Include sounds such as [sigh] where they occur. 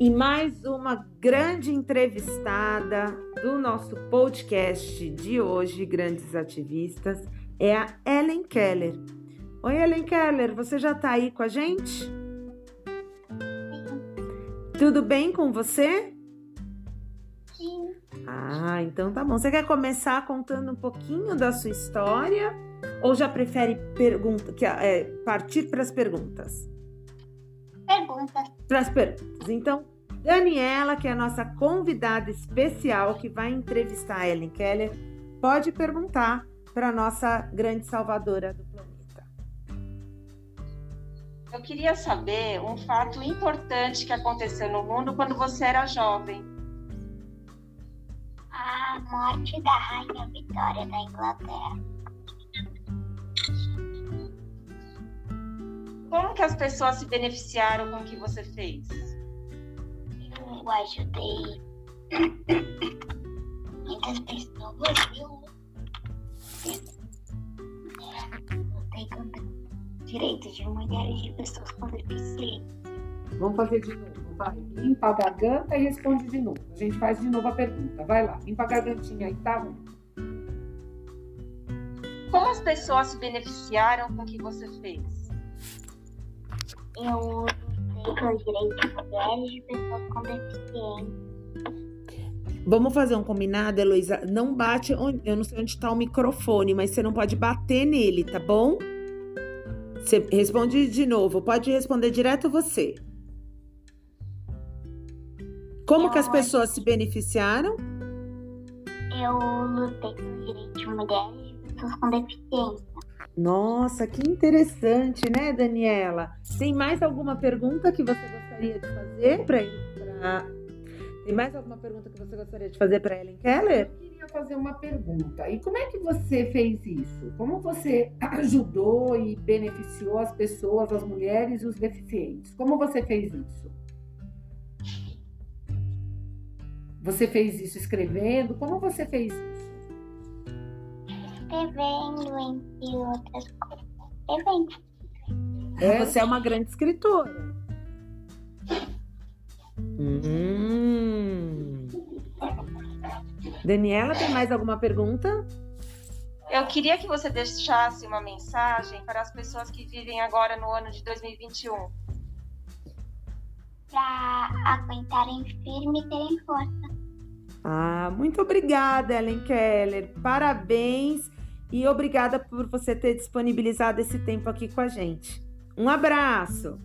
E mais uma grande entrevistada do nosso podcast de hoje, Grandes Ativistas, é a Ellen Keller. Oi, Ellen Keller, você já está aí com a gente? Tudo bem com você? Sim. Ah, então tá bom. Você quer começar contando um pouquinho da sua história ou já prefere pergunta, que, é, partir para as perguntas? Perguntas. Para as perguntas. Então, Daniela, que é a nossa convidada especial que vai entrevistar a Ellen Keller, pode perguntar para a nossa grande salvadora do planeta. Eu queria saber um fato importante que aconteceu no mundo quando você era jovem. A morte da Rainha Vitória da Inglaterra. Como que as pessoas se beneficiaram com o que você fez? Eu ajudei muitas pessoas, viu? Lutei contra direitos de mulheres e de pessoas com deficiência. Vamos fazer de novo. Vai, limpa a garganta e responde de novo. A gente faz de novo a pergunta. Vai lá, limpa a gargantinha aí, tá ruim. Como as pessoas se beneficiaram com o que você fez? Eu lutei pelos direitos de mulheres de pessoas com deficiência. Vamos fazer um combinado, Heloísa? Não bate, onde, eu não sei onde está o microfone, mas você não pode bater nele, tá bom? Você responde de novo, pode responder direto você. Como que as pessoas se beneficiaram? Eu lutei pelos direitos de mulheres e pessoas com deficiência. Nossa, que interessante, né, Daniela? Tem mais alguma pergunta que você gostaria de fazer para pra... Tem mais alguma pergunta que você gostaria de fazer para Ellen Keller? Eu queria fazer uma pergunta. E como é que você fez isso? Como você [clears throat] ajudou e beneficiou as pessoas, as mulheres e os deficientes? Como você fez isso? Você fez isso escrevendo? Como você fez isso? Escrevendo, entre outras coisas. Escrevendo. É? Você é uma grande escritora. Hum. Daniela, tem mais alguma pergunta? Eu queria que você deixasse uma mensagem para as pessoas que vivem agora no ano de 2021. Pra aguentarem firme e terem força. Ah, muito obrigada, Ellen Keller. Parabéns e obrigada por você ter disponibilizado esse tempo aqui com a gente. Um abraço.